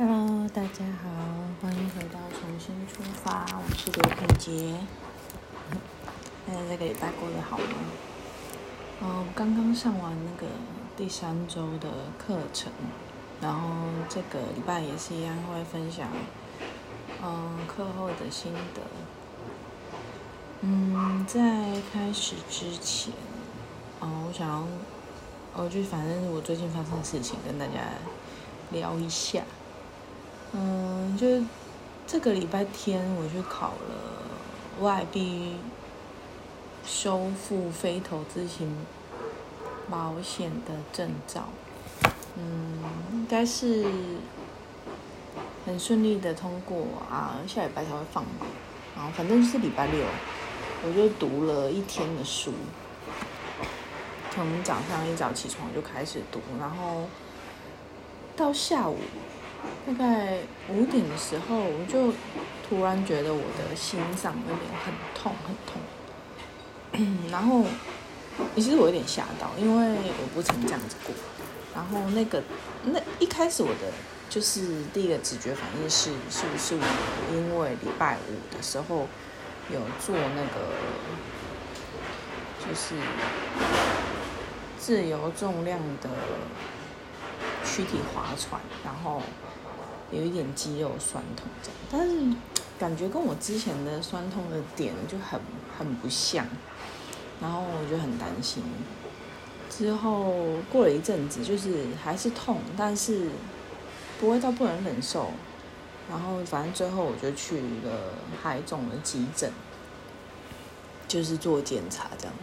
Hello，大家好，欢迎回到重新出发，我是刘品杰。大家这个礼拜过得好吗？嗯，刚刚上完那个第三周的课程，然后这个礼拜也是一样会分享，嗯，课后的心得。嗯，在开始之前，嗯，我想要，我就反正我最近发生的事情跟大家聊一下。嗯，就这个礼拜天我去考了外币修复非投资型保险的证照，嗯，应该是很顺利的通过啊，下礼拜才会放嘛，然后反正就是礼拜六，我就读了一天的书，从早上一早起床就开始读，然后到下午。大概五点的时候，我就突然觉得我的心脏有点很痛很痛，然后其实我有点吓到，因为我不曾这样子过。然后那个那一开始我的就是第一个直觉反应是，是不是我因为礼拜五的时候有做那个就是自由重量的躯体划船，然后。有一点肌肉酸痛这样，但是感觉跟我之前的酸痛的点就很很不像，然后我就很担心。之后过了一阵子，就是还是痛，但是不会到不能忍受。然后反正最后我就去了海总的急诊，就是做检查这样，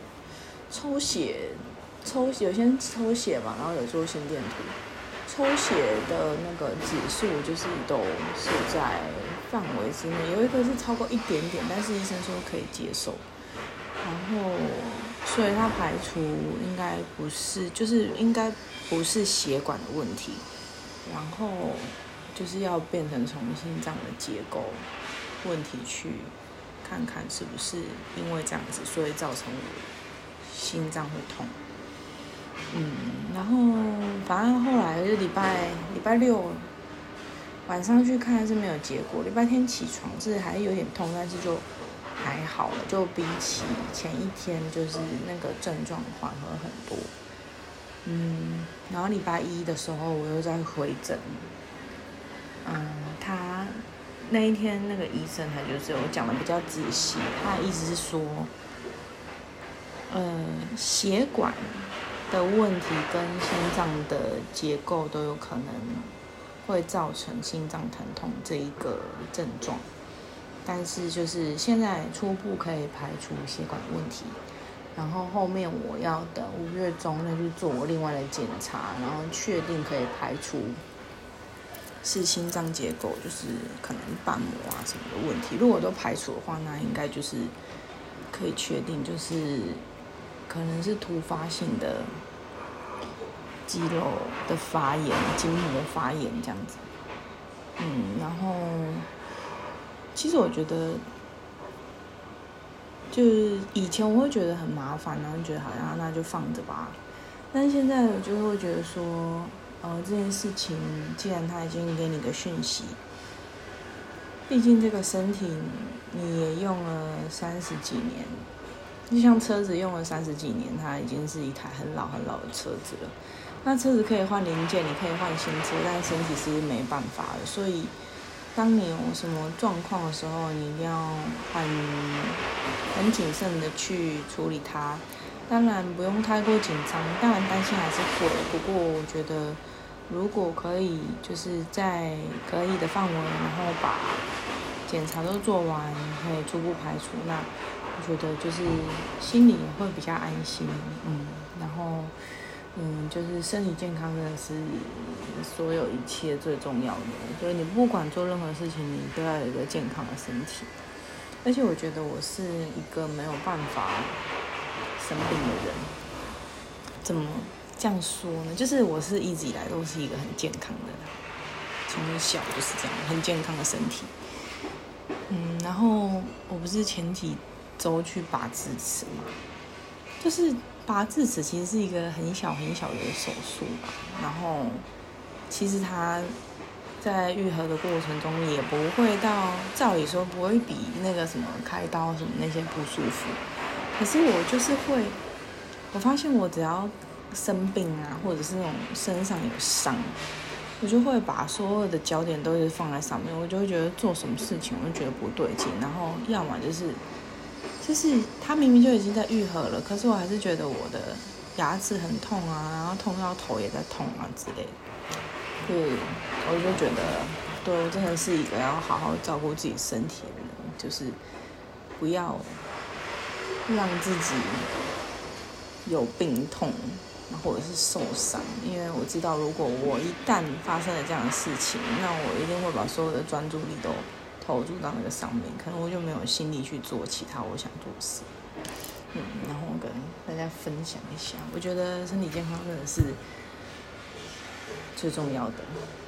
抽血，抽有先抽血嘛，然后有做心电图。抽血的那个指数就是都是在范围之内，有一个是超过一点点，但是医生说可以接受。然后，所以他排除应该不是，就是应该不是血管的问题，然后就是要变成从心脏的结构问题去看看是不是因为这样子，所以造成我心脏会痛。嗯，然后反正后来就礼拜礼拜六晚上去看是没有结果，礼拜天起床是还有点痛，但是就还好了，就比起前一天就是那个症状缓和很多。嗯，然后礼拜一的时候我又在回诊，嗯，他那一天那个医生他就是我讲的比较仔细，他的意思是说，呃，血管。的问题跟心脏的结构都有可能会造成心脏疼痛这一个症状，但是就是现在初步可以排除血管问题，然后后面我要等五月中再去做另外的检查，然后确定可以排除是心脏结构，就是可能瓣膜啊什么的问题。如果都排除的话，那应该就是可以确定就是。可能是突发性的肌肉的发炎、筋膜发炎这样子，嗯，然后其实我觉得，就是以前我会觉得很麻烦，然后觉得好像那就放着吧，但是现在我就会觉得说，呃，这件事情既然他已经给你个讯息，毕竟这个身体你也用了三十几年。就像车子用了三十几年，它已经是一台很老很老的车子了。那车子可以换零件，你可以换新车，但身体是没办法的。所以，当你有什么状况的时候，你一定要很很谨慎的去处理它。当然不用太过紧张，当然担心还是会。不过我觉得，如果可以，就是在可以的范围，然后把检查都做完，可以初步排除那。我觉得就是心里也会比较安心，嗯，然后，嗯，就是身体健康真的是所有一切最重要的。所以你不管做任何事情，你都要有一个健康的身体。而且我觉得我是一个没有办法生病的人。怎么这样说呢？就是我是一直以来都是一个很健康的，从小就是这样很健康的身体。嗯，然后我不是前几。周去拔智齿嘛，就是拔智齿其实是一个很小很小的手术吧。然后其实它在愈合的过程中也不会到，照理说不会比那个什么开刀什么那些不舒服。可是我就是会，我发现我只要生病啊，或者是那种身上有伤，我就会把所有的焦点都是放在上面，我就会觉得做什么事情我就觉得不对劲，然后要么就是，就是他明明就已经在愈合了，可是我还是觉得我的牙齿很痛啊，然后痛到头也在痛啊之类的。对，我就觉得，对我真的是一个要好好照顾自己身体的人，就是不要让自己有病痛，或者是受伤。因为我知道，如果我一旦发生了这样的事情，那我一定会把所有的专注力都投入到那个上面，可能我就没有心力去做其他我想做的事。嗯，然后跟大家分享一下，我觉得身体健康真的是。最重要的，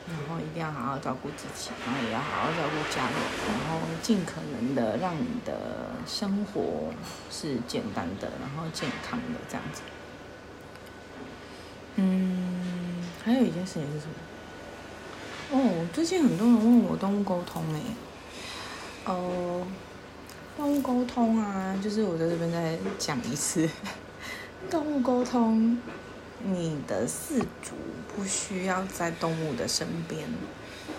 然后一定要好好照顾自己，然后也要好好照顾家人，然后尽可能的让你的生活是简单的，然后健康的这样子。嗯，还有一件事情是什么？哦，最近很多人问我动物沟通诶，哦，动物沟通啊，就是我在这边再讲一次，动物沟通。你的饲主不需要在动物的身边，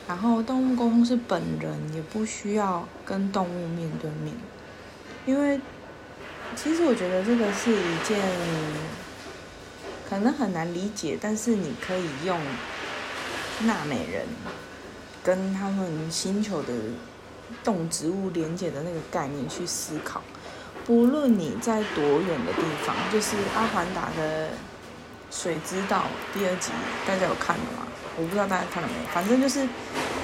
然后动物沟通是本人也不需要跟动物面对面，因为其实我觉得这个是一件可能很难理解，但是你可以用纳美人跟他们星球的动植物连接的那个概念去思考，不论你在多远的地方，就是阿凡达的。水之道第二集大家有看了吗？我不知道大家看了没有。反正就是，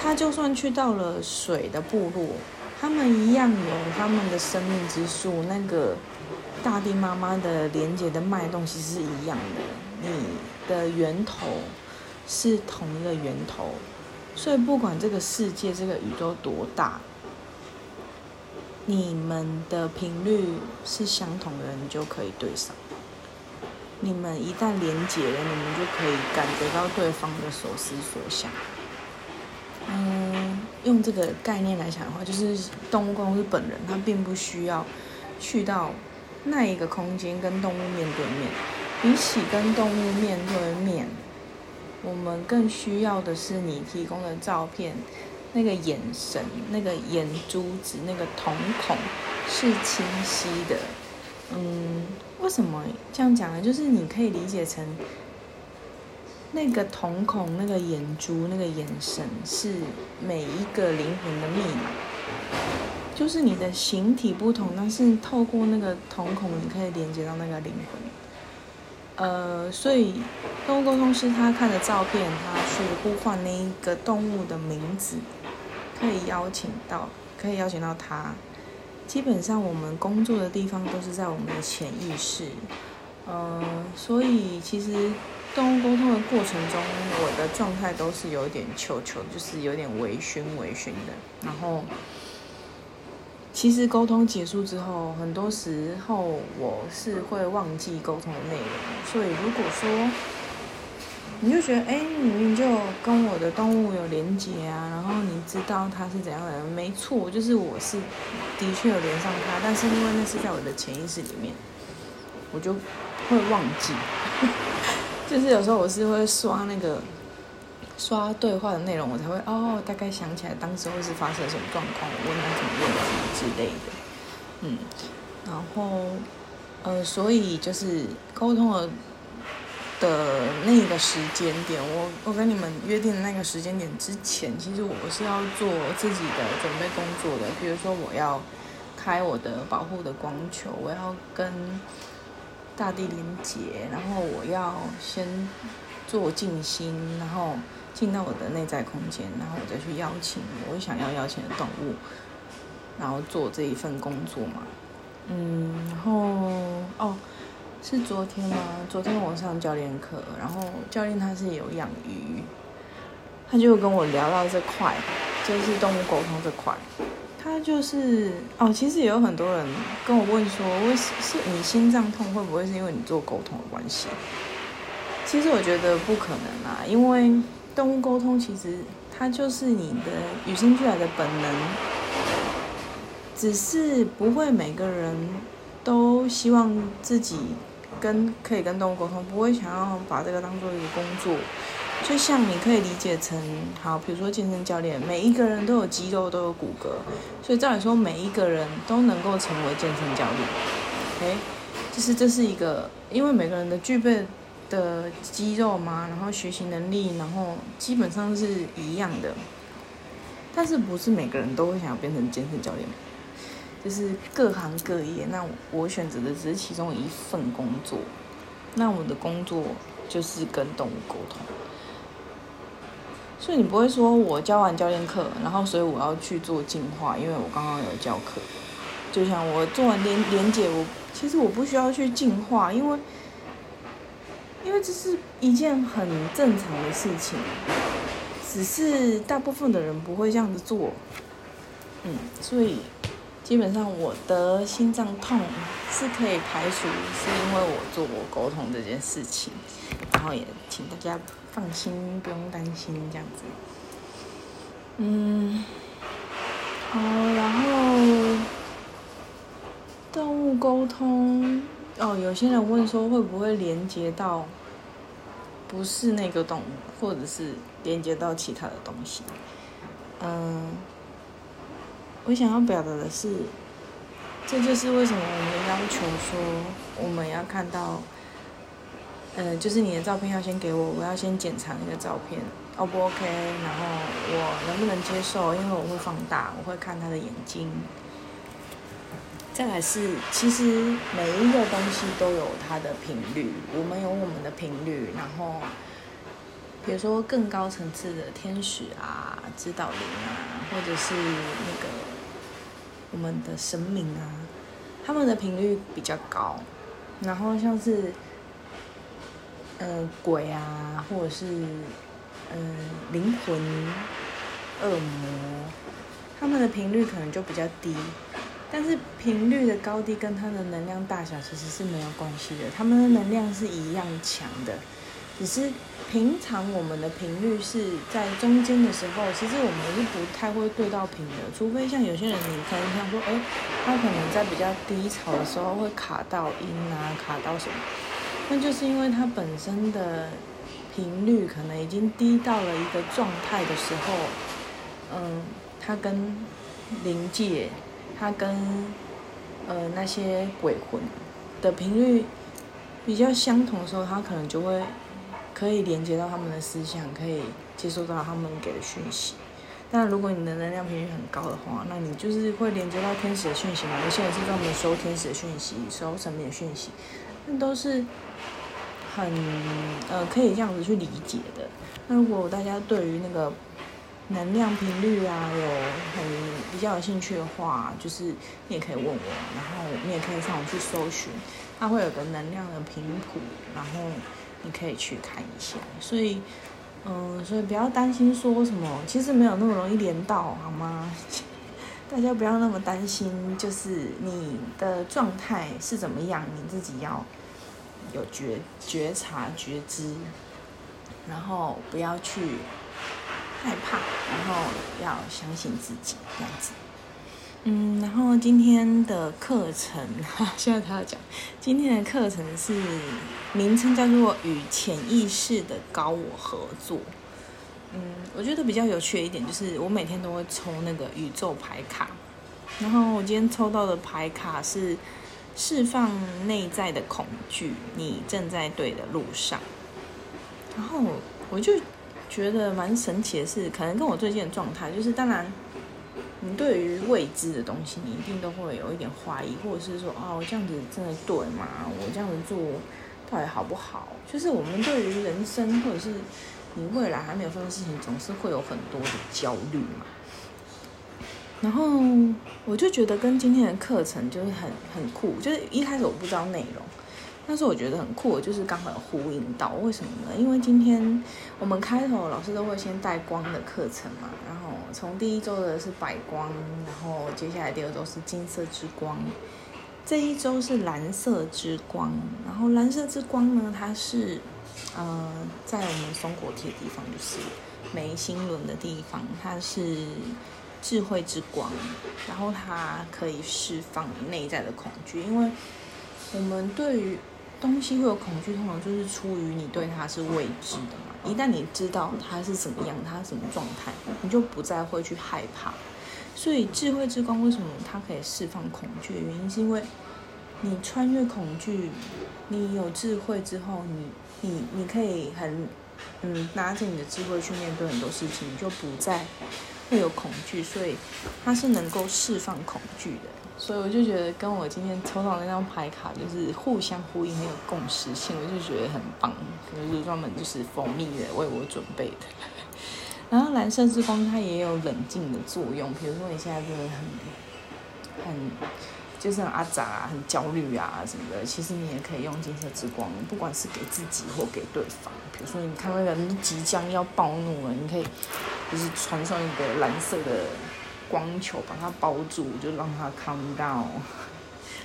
他就算去到了水的部落，他们一样有他们的生命之树，那个大地妈妈的连接的脉动其实是一样的。你的源头是同一个源头，所以不管这个世界、这个宇宙多大，你们的频率是相同的，你就可以对上。你们一旦连接了，你们就可以感觉到对方的所思所想。嗯，用这个概念来讲的话，就是动物公司本人他并不需要去到那一个空间跟动物面对面。比起跟动物面对面，我们更需要的是你提供的照片，那个眼神、那个眼珠子、那个瞳孔是清晰的。嗯。为什么这样讲呢？就是你可以理解成，那个瞳孔、那个眼珠、那个眼神，是每一个灵魂的密码。就是你的形体不同，但是透过那个瞳孔，你可以连接到那个灵魂。呃，所以动物沟通师他看的照片，他去呼唤那一个动物的名字，可以邀请到，可以邀请到他。基本上我们工作的地方都是在我们的潜意识，呃，所以其实动物沟通的过程中，我的状态都是有点求求，就是有点微醺微醺的。然后，其实沟通结束之后，很多时候我是会忘记沟通的内容。所以如果说，你就觉得，哎，你明明就跟我的动物有连接啊，然后你知道它是怎样的人，没错，就是我是的确有连上它，但是因为那是在我的潜意识里面，我就会忘记。就是有时候我是会刷那个刷对话的内容，我才会哦，大概想起来当时会是发生什么状况，我问他什么问题之类的。嗯，然后呃，所以就是沟通了。的那个时间点，我我跟你们约定的那个时间点之前，其实我是要做自己的准备工作的。比如说，我要开我的保护的光球，我要跟大地连接，然后我要先做静心，然后进到我的内在空间，然后我再去邀请我想要邀请的动物，然后做这一份工作嘛。嗯，然后哦。是昨天吗？昨天我上教练课，然后教练他是有养鱼，他就跟我聊到这块，就是动物沟通这块。他就是哦，其实也有很多人跟我问说，为是你心脏痛会不会是因为你做沟通的关系？其实我觉得不可能啊，因为动物沟通其实它就是你的与生俱来的本能，只是不会每个人都希望自己跟可以跟动物沟通，不会想要把这个当做一个工作。就像你可以理解成，好，比如说健身教练，每一个人都有肌肉，都有骨骼，所以照理说每一个人都能够成为健身教练。OK，就是这是一个，因为每个人的具备的肌肉嘛，然后学习能力，然后基本上是一样的，但是不是每个人都会想要变成健身教练，就是各行各业。那我选择的只是其中一份工作，那我的工作就是跟动物沟通。所以你不会说，我教完教练课，然后所以我要去做进化，因为我刚刚有教课。就像我做完连连结，我其实我不需要去进化，因为因为这是一件很正常的事情，只是大部分的人不会这样子做。嗯，所以基本上我的心脏痛是可以排除，是因为我做过沟通这件事情，然后也请大家。放心，不用担心这样子。嗯，好，然后动物沟通哦，有些人问说会不会连接到不是那个动物，或者是连接到其他的东西？嗯，我想要表达的是，这就是为什么我们要求说我们要看到。嗯，就是你的照片要先给我，我要先检查那个照片，O 不 OK？然后我能不能接受？因为我会放大，我会看他的眼睛。再来是，其实每一个东西都有它的频率，我们有我们的频率。然后，比如说更高层次的天使啊、指导灵啊，或者是那个我们的神明啊，他们的频率比较高。然后像是。呃，鬼啊，或者是呃灵魂、恶魔，他们的频率可能就比较低，但是频率的高低跟它的能量大小其实是没有关系的，他们的能量是一样强的，只是平常我们的频率是在中间的时候，其实我们是不太会对到频的，除非像有些人，你可能想说，哎，他可能在比较低潮的时候会卡到音啊，卡到什么。那就是因为他本身的频率可能已经低到了一个状态的时候，嗯，他跟灵界，他跟呃那些鬼魂的频率比较相同的时候，他可能就会可以连接到他们的思想，可以接收到他们给的讯息。但如果你的能量频率很高的话，那你就是会连接到天使的讯息嘛？有些人是专门收天使的讯息，收神明的讯息，那都是。很呃，可以这样子去理解的。那如果大家对于那个能量频率啊，有很比较有兴趣的话，就是你也可以问我，然后你也可以上网去搜寻，它会有个能量的频谱，然后你可以去看一下。所以，嗯，所以不要担心说什么，其实没有那么容易连到，好吗？大家不要那么担心，就是你的状态是怎么样，你自己要。有觉觉察觉知，然后不要去害怕，然后要相信自己这样子。嗯，然后今天的课程哈，现在他要讲，今天的课程是名称叫做与潜意识的高我合作。嗯，我觉得比较有趣的一点就是，我每天都会抽那个宇宙牌卡，然后我今天抽到的牌卡是。释放内在的恐惧，你正在对的路上。然后我就觉得蛮神奇的是，可能跟我最近的状态，就是当然，你对于未知的东西，你一定都会有一点怀疑，或者是说，哦，这样子真的对吗？我这样子做到底好不好？就是我们对于人生，或者是你未来还没有发生事情，总是会有很多的焦虑嘛。然后我就觉得跟今天的课程就是很很酷，就是一开始我不知道内容，但是我觉得很酷，就是刚好有呼应到。为什么呢？因为今天我们开头老师都会先带光的课程嘛，然后从第一周的是白光，然后接下来第二周是金色之光，这一周是蓝色之光。然后蓝色之光呢，它是呃在我们松果体的地方，就是眉心轮的地方，它是智慧之光，然后它可以释放内在的恐惧，因为我们对于东西会有恐惧，通常就是出于你对它是未知的嘛。一旦你知道它是怎么样，它什么状态，你就不再会去害怕。所以智慧之光为什么它可以释放恐惧？原因是因为你穿越恐惧，你有智慧之后，你你你可以很嗯拿着你的智慧去面对很多事情，你就不再会有恐惧。所以它是能够释放恐惧的。所以我就觉得跟我今天抽到那张牌卡就是互相呼应，很有共识性，我就觉得很棒，就是专门就是蜂蜜的为我准备的。然后蓝色之光它也有冷静的作用，比如说你现在真的很很就是很阿杂啊，很焦虑啊什么的，其实你也可以用金色之光，不管是给自己或给对方。比如说你看那个人即将要暴怒了，你可以就是穿上一个蓝色的。光球把它包住，就让它 calm down，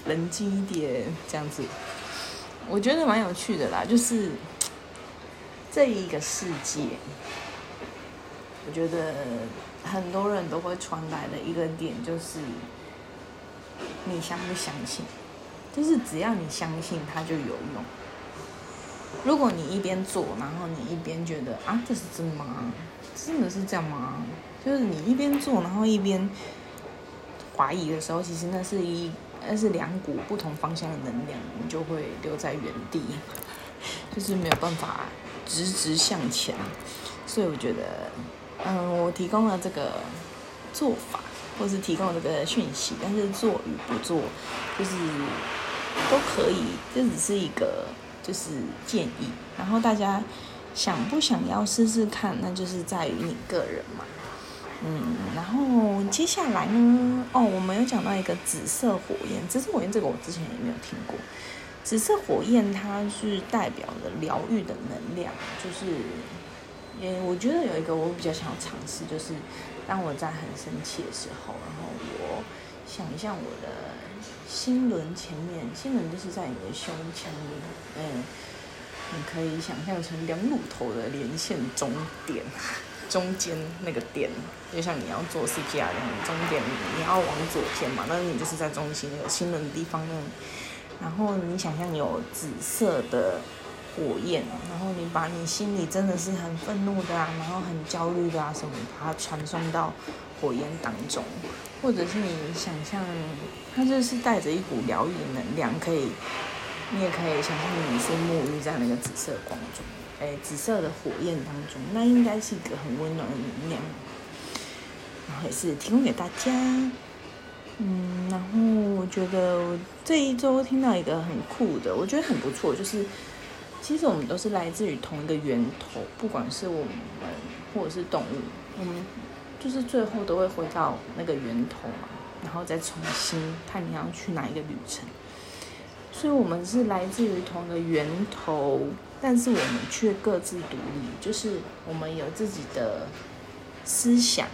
冷静一点，这样子，我觉得蛮有趣的啦。就是这一个世界，我觉得很多人都会传来的一个点，就是你相不相信？就是只要你相信，它就有用。如果你一边做，然后你一边觉得啊，这是真吗？真的是这样吗？就是你一边做，然后一边怀疑的时候，其实那是一那是两股不同方向的能量，你就会留在原地，就是没有办法直直向前。所以我觉得，嗯，我提供了这个做法，或是提供这个讯息，但是做与不做，就是都可以，这只是一个就是建议。然后大家想不想要试试看，那就是在于你个人嘛。嗯，然后接下来呢？哦，我们有讲到一个紫色火焰，紫色火焰这个我之前也没有听过。紫色火焰它是代表的疗愈的能量，就是，也我觉得有一个我比较想要尝试，就是当我在很生气的时候，然后我想象我的心轮前面，心轮就是在你的胸腔里，嗯，你可以想象成两乳头的连线终点。中间那个点，就像你要做 CPR 一样，中点你要往左偏嘛，那你就是在中心那个心轮的地方呢。然后你想象有紫色的火焰，然后你把你心里真的是很愤怒的啊，然后很焦虑的啊什么，把它传送到火焰当中，或者是你想象它就是带着一股疗愈的能量，可以，你也可以想象你是沐浴在那个紫色光中。哎，紫色的火焰当中，那应该是一个很温暖的能量，然后也是提供给大家。嗯，然后我觉得我这一周听到一个很酷的，我觉得很不错，就是其实我们都是来自于同一个源头，不管是我们或者是动物，我们就是最后都会回到那个源头嘛，然后再重新看你要去哪一个旅程。所以，我们是来自于同一个源头。但是我们却各自独立，就是我们有自己的思想，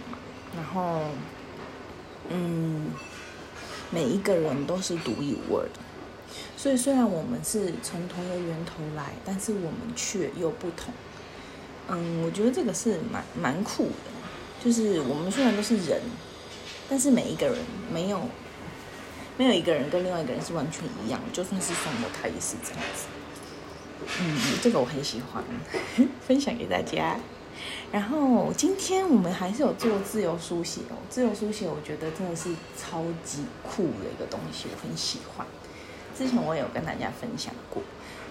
然后，嗯，每一个人都是独一无二的。所以虽然我们是从同一个源头来，但是我们却又不同。嗯，我觉得这个是蛮蛮酷的，就是我们虽然都是人，但是每一个人没有没有一个人跟另外一个人是完全一样，就算是双胞胎也是这样子。嗯，这个我很喜欢，分享给大家。然后今天我们还是有做自由书写哦，自由书写我觉得真的是超级酷的一个东西，我很喜欢。之前我有跟大家分享过。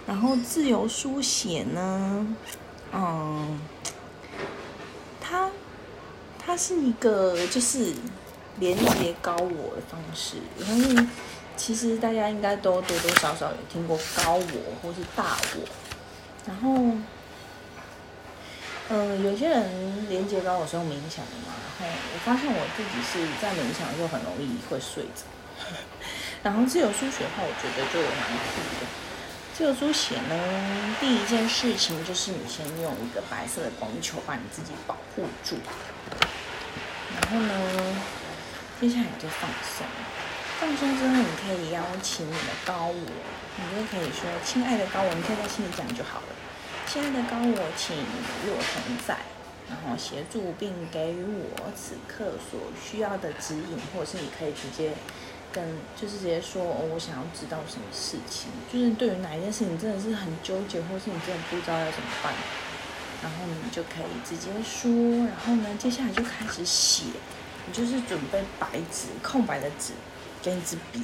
然后自由书写呢，嗯，它它是一个就是连接高我的方式，因为。其实大家应该都多多少少有听过高我或是大我，然后，嗯，有些人连接高我是用冥想的嘛，然后我发现我自己是在冥想的时候很容易会睡着，然后自由书写的话，我觉得就蛮酷的。自由书写呢，第一件事情就是你先用一个白色的光球把你自己保护住，然后呢，接下来就放松。放松之后，你可以邀请你的高我，你就可以说：“亲爱的高我，你可以在心里讲就好了。亲爱的高我，请与我同在。然后协助并给予我此刻所需要的指引，或者是你可以直接跟，就是直接说，我想要知道什么事情，就是对于哪一件事情真的是很纠结，或是你真的不知道要怎么办，然后你就可以直接说，然后呢，接下来就开始写，你就是准备白纸，空白的纸，跟一支笔，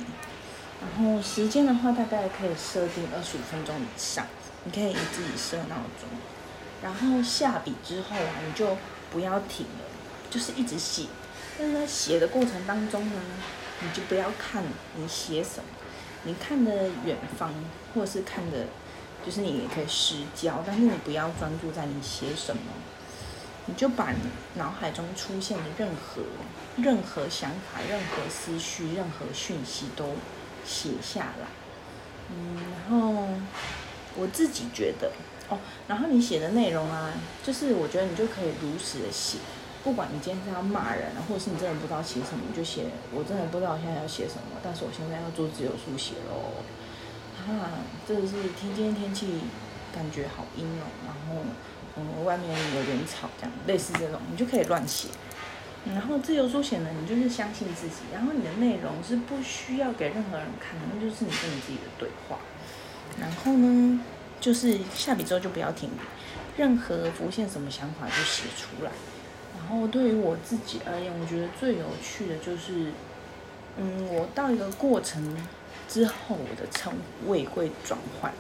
然后时间的话大概可以设定二十五分钟以上，你可以自己设闹钟。然后下笔之后啊，你就不要停了，就是一直写。但是在写的过程当中呢，你就不要看你写什么，你看的远方，或者是看的，就是你也可以失焦，但是你不要专注在你写什么，你就把你脑海中出现的任何任何想法、任何思绪、任何讯息都写下来。嗯，然后我自己觉得。哦，然后你写的内容啊，就是我觉得你就可以如实的写，不管你今天是要骂人，或者是你真的不知道写什么，你就写。我真的不知道我现在要写什么，但是我现在要做自由书写喽。啊，这个是天今天天气感觉好阴哦，然后嗯外面有点吵，这样类似这种，你就可以乱写。然后自由书写呢，你就是相信自己，然后你的内容是不需要给任何人看的，那就是你跟你自己的对话。然后呢？就是下笔之后就不要停笔，任何浮现什么想法就写出来。然后对于我自己而言，我觉得最有趣的就是，嗯，我到一个过程之后，我的称谓会转换，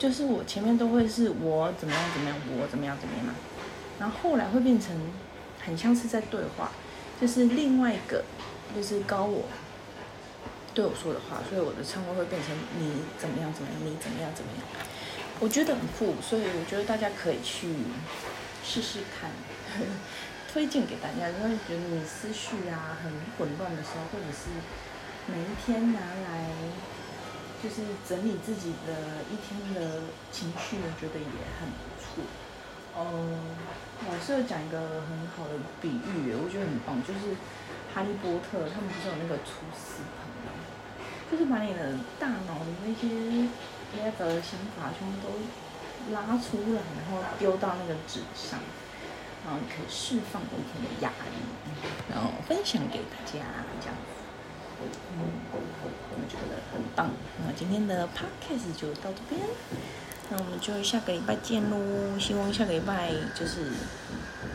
就是我前面都会是我怎么样怎么样，我怎么样怎么样嘛，然后后来会变成很像是在对话，就是另外一个就是高我对我说的话，所以我的称谓会变成你怎么样怎么样，你怎么样怎么样。我觉得很酷，所以我觉得大家可以去试试看，推荐给大家。如果觉得你思绪啊很混乱的时候，或者是每一天拿来就是整理自己的一天的情绪，我觉得也很不错。嗯，老师有讲一个很好的比喻，我觉得很棒，就是哈利波特他们不是有那个厨师盆吗？就是把你的大脑的那些。那个想法全部都拉出来，然后丢到那个纸上，然后可以释放一天的压力，然后分享给大家这样子。嗯我觉得很棒。那今天的 podcast 就到这边，那我们就下个礼拜见喽。希望下个礼拜就是，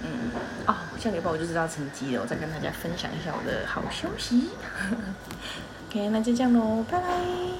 嗯，哦，下个礼拜我就知道成绩了，我再跟大家分享一下我的好消息。OK，那就这样喽，拜拜。